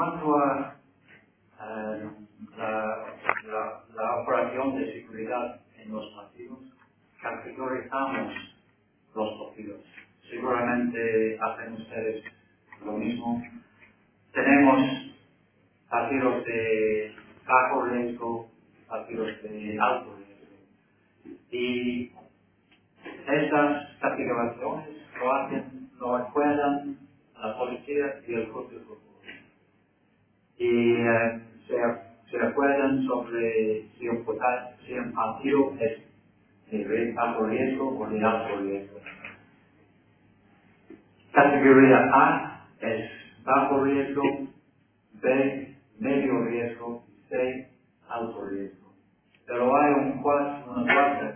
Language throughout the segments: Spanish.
Cuanto a la, operación de seguridad en los partidos, categorizamos los partidos. Seguramente hacen ustedes lo mismo. Tenemos partidos de bajo riesgo, partidos de alto riesgo. Y estas categorizaciones lo hacen, lo acuerdan la policía y el fútbol. Y eh, se, se acuerdan sobre si un, si un partido es de bajo riesgo o de alto riesgo. Categoría A es bajo riesgo, B medio riesgo, C alto riesgo. Pero hay un cuarto, una cuarta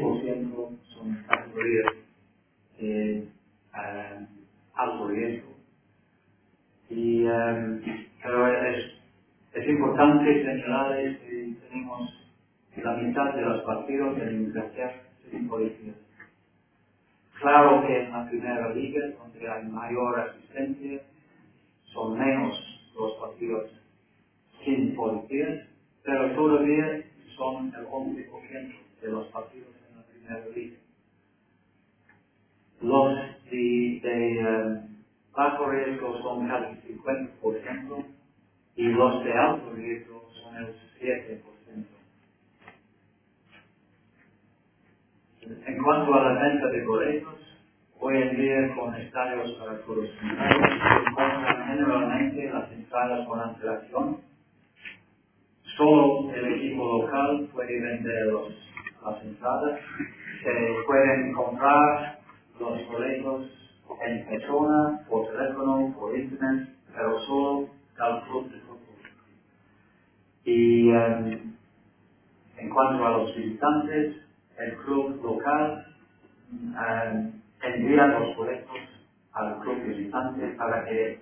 10% son categorías de alto riesgo. Y, ah, um, pero es, importante señalar que tenemos la mitad de los partidos de la democracia sin policías. Claro que en la primera liga, donde hay mayor asistencia, son menos los partidos sin policías, pero todavía son el 7%. En cuanto a la venta de boletos, hoy en día con estadios para todos se generalmente las entradas con antelación. Solo el equipo local puede vender los, las entradas. Se pueden comprar los boletos en persona, por teléfono, por internet, pero solo al club. Y um, en cuanto a los visitantes, el club local um, envía los boletos al club visitante para que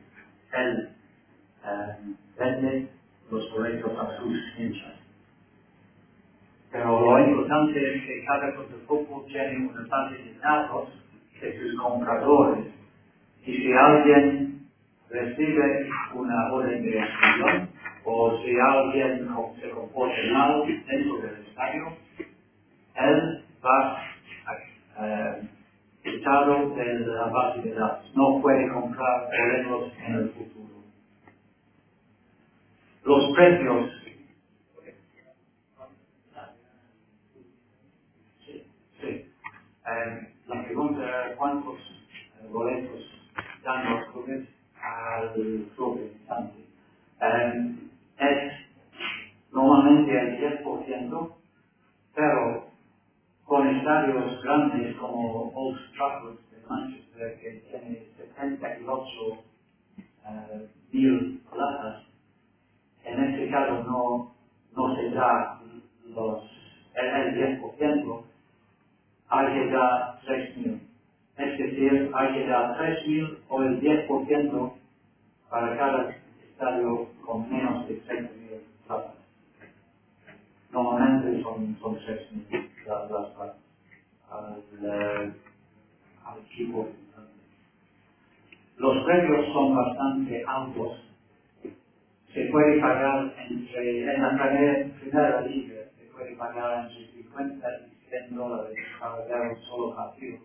él um, vende los boletos a sus hinchas. Pero lo importante es que cada club de fútbol tiene una base de datos de sus compradores. Y si alguien recibe una orden de exclusión o si alguien se comporta mal dentro del estadio, él va uh, quitado de la base de datos. No puede comprar boletos en el futuro. Los precios. Sí, sí. Um, la pregunta era cuántos uh, boletos dan los clubes al club visitante. Um, es normalmente el 10%, pero con estadios grandes como Old Trafford de Manchester, que tiene 78 uh, mil plazas, en este caso no, no se da el 10%, hay que dar 3.000. Es decir, hay que dar 3.000 o el 10% para cada estadio con menos de 30.000 plazas. Normalmente son, son 6.000 las plazas al, eh, al equipo. Los precios son bastante altos. Se puede pagar entre, en la primera, primera liga, se puede pagar entre 50 y 100 dólares para ver un solo partido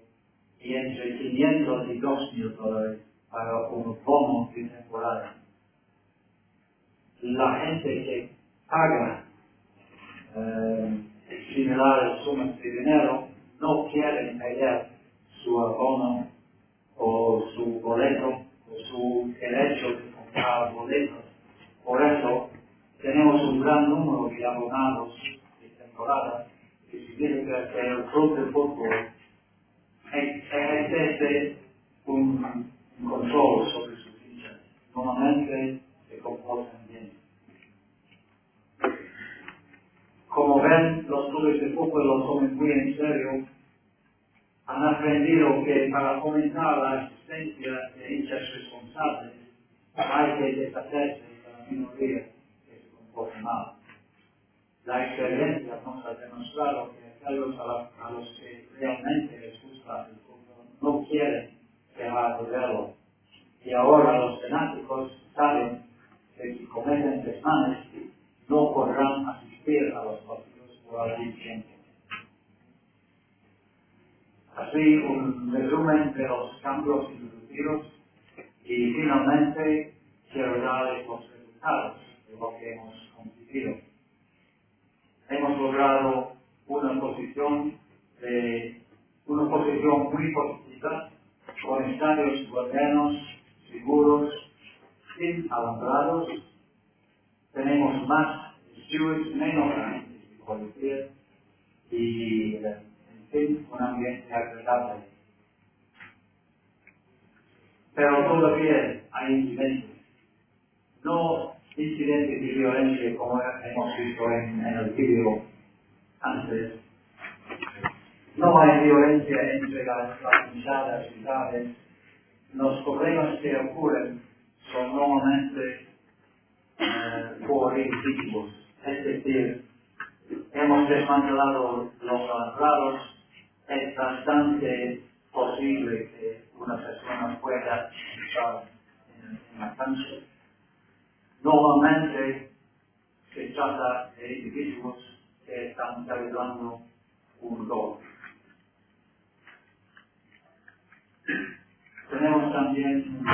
y entre 500 y 2.000 dólares para un bono de temporada. La gente que paga eh, similares sumas de dinero no quieren pagar su abono o su boleto o su derecho de comprar boletos. Por eso tenemos un gran número de abonados de temporada que significa que el club de fútbol ejerce un control sobre sus hinchas. Normalmente se comportan bien. Como ven, los clubes de fútbol lo toman muy en serio. Han aprendido que para fomentar la existencia de hinchas responsables hay que deshacerse de la minoría que se comporta mal. La experiencia nos ha demostrado que aquellos a, los que realmente les gusta el fútbol no quieren dejar de verlo. Y ahora los fanáticos saben que si cometen desmanes no podrán asistir a los partidos por algún tiempo. Así, un resumen de los y finalmente quiero darles los resultados de lo que hemos conseguido. Hemos logrado una posición de una posición muy positiva con estadios modernos, seguros, sin alambrados. Tenemos más stewards, menos de policía y, en fin, un ambiente agradable. Pero todavía hay incidentes. No incidentes de violencia como hemos visto en, el vídeo antes. No hay violencia entre las, y tales. Los problemas que ocurren son normalmente eh, por individuos. Es decir, hemos desmantelado los alambrados. Es bastante posible que una persona pueda entrar en, la cancha. Normalmente se trata de individuos que están celebrando un gol. Tenemos también un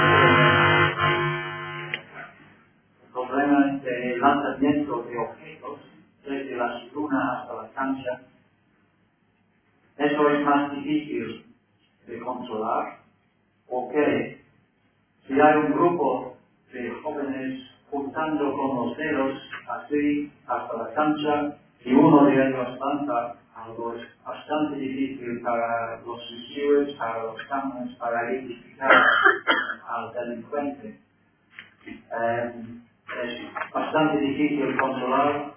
problema de lanzamiento de objetos desde la luna hasta la cancha. Eso es más difícil de controlar porque si hay un grupo de jóvenes juntando con los dedos así hasta la cancha y uno de ellos lanza algo es bastante difícil para los receivers, para los cámaras, para identificar al delincuente. Eh, es bastante difícil controlar,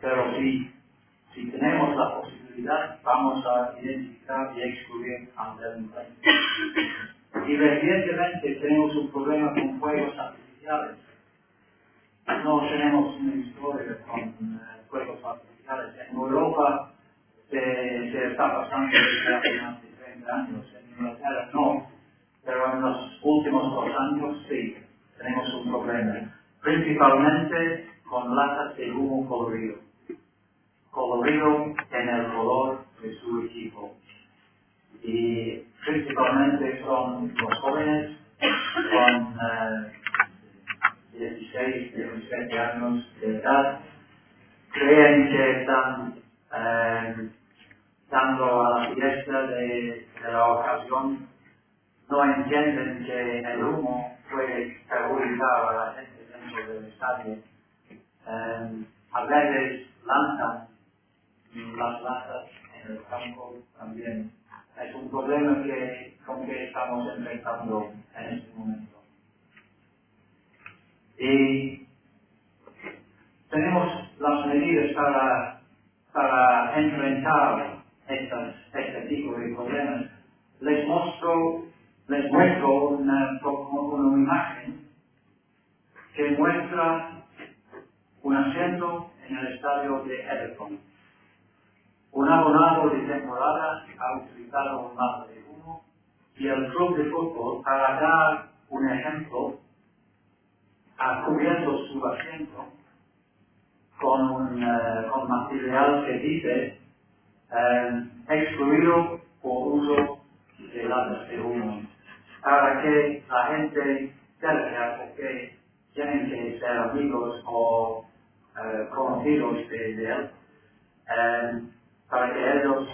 pero si, si tenemos la posibilidad, vamos a identificar y excluir al delincuente. Y recientemente tenemos un problema con fuegos artificiales. No tenemos una historia con uh, fuegos artificiales. En Europa se, se está pasando desde hace más de 30 años. En Inglaterra no, pero en los últimos dos años sí, tenemos un problema. Principalmente con latas de humo colorido. Colorido en el color de su equipo. Y principalmente son los jóvenes con uh, 16, 17 años de edad, creen que están eh, dando a la fiesta de, la ocasión, no entienden que el humo puede perjudicar a la gente dentro del estadio. Eh, a veces lanzan las latas el campo también. Es un problema que, con que estamos enfrentando en este momento. Y tenemos las medidas para, para enfrentar estas, este tipo de problemas. Les muestro, les muestro una, una imagen que muestra un asiento en el estadio de Everton. Un abonado de temporada ha utilizado mapa de humo. Y el club de fútbol, para dar un ejemplo, ha cubierto su asiento con, un, con material que dice uh, excluido por uso de latas de humo, para que la gente cerca, porque tienen que ser amigos o uh, conocidos de él, para que ellos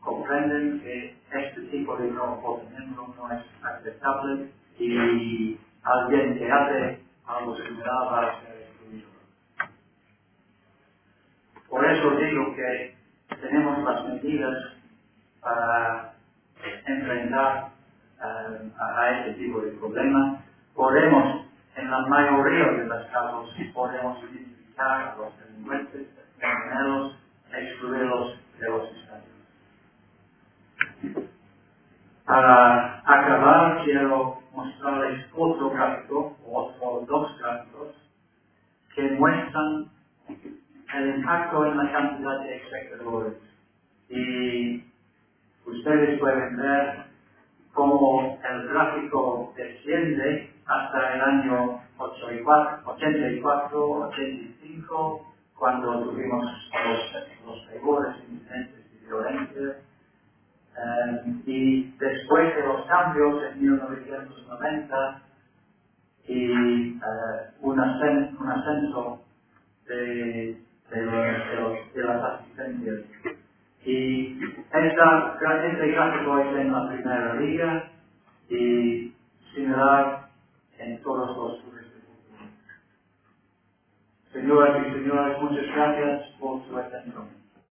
comprenden que este tipo de comportamiento no es aceptable y alguien que hace algo similar va a ser excluido. Por eso digo que tenemos las medidas para enfrentar eh, a este tipo de problemas. Podemos, en la mayoría de los casos, podemos identificar a los delincuentes, criminales, excluirlos de los estados. Para acabar, quiero mostrarles otro gráfico, o dos gráficos, que muestran el impacto en la cantidad de espectadores. Y ustedes pueden ver cómo el gráfico desciende hasta el año 84, 85, cuando tuvimos los, los peores incidentes de. Eh, y después de los cambios en 1990 y uh, un, ascenso, de, los, de, las asistencias. Y esta, este gráfico es en la primera liga y similar en todos los clubes de fútbol. Señoras y señores, muchas gracias por su atención.